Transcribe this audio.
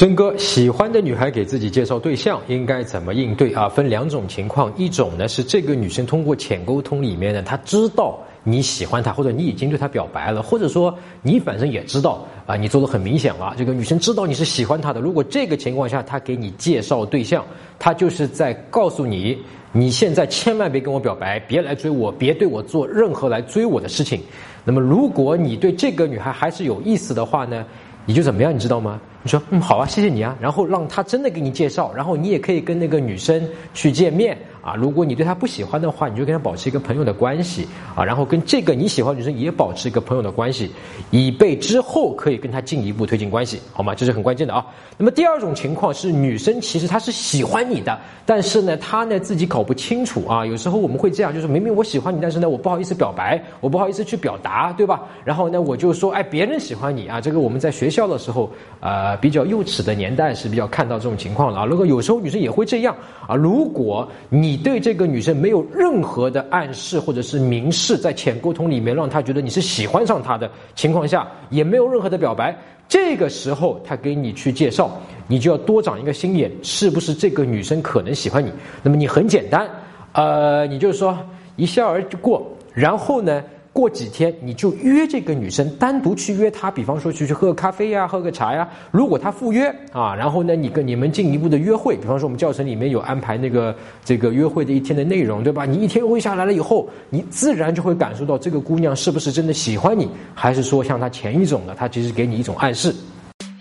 真哥，喜欢的女孩给自己介绍对象应该怎么应对啊？分两种情况，一种呢是这个女生通过浅沟通里面呢，她知道你喜欢她，或者你已经对她表白了，或者说你反正也知道啊，你做的很明显了，这个女生知道你是喜欢她的。如果这个情况下她给你介绍对象，她就是在告诉你，你现在千万别跟我表白，别来追我，别对我做任何来追我的事情。那么如果你对这个女孩还是有意思的话呢，你就怎么样，你知道吗？你说嗯好啊，谢谢你啊，然后让他真的给你介绍，然后你也可以跟那个女生去见面啊。如果你对她不喜欢的话，你就跟她保持一个朋友的关系啊，然后跟这个你喜欢女生也保持一个朋友的关系，以备之后可以跟她进一步推进关系，好吗？这是很关键的啊。那么第二种情况是女生其实她是喜欢你的，但是呢她呢自己搞不清楚啊。有时候我们会这样，就是明明我喜欢你，但是呢我不好意思表白，我不好意思去表达，对吧？然后呢我就说哎别人喜欢你啊，这个我们在学校的时候啊比较幼稚的。年代是比较看到这种情况的啊，如果有时候女生也会这样啊，如果你对这个女生没有任何的暗示或者是明示，在浅沟通里面让她觉得你是喜欢上她的情况下，也没有任何的表白，这个时候她给你去介绍，你就要多长一个心眼，是不是这个女生可能喜欢你？那么你很简单，呃，你就是说一笑而过，然后呢？过几天你就约这个女生单独去约她，比方说去去喝个咖啡呀，喝个茶呀。如果她赴约啊，然后呢，你跟你们进一步的约会，比方说我们教程里面有安排那个这个约会的一天的内容，对吧？你一天约会下来了以后，你自然就会感受到这个姑娘是不是真的喜欢你，还是说像她前一种的，她其实给你一种暗示。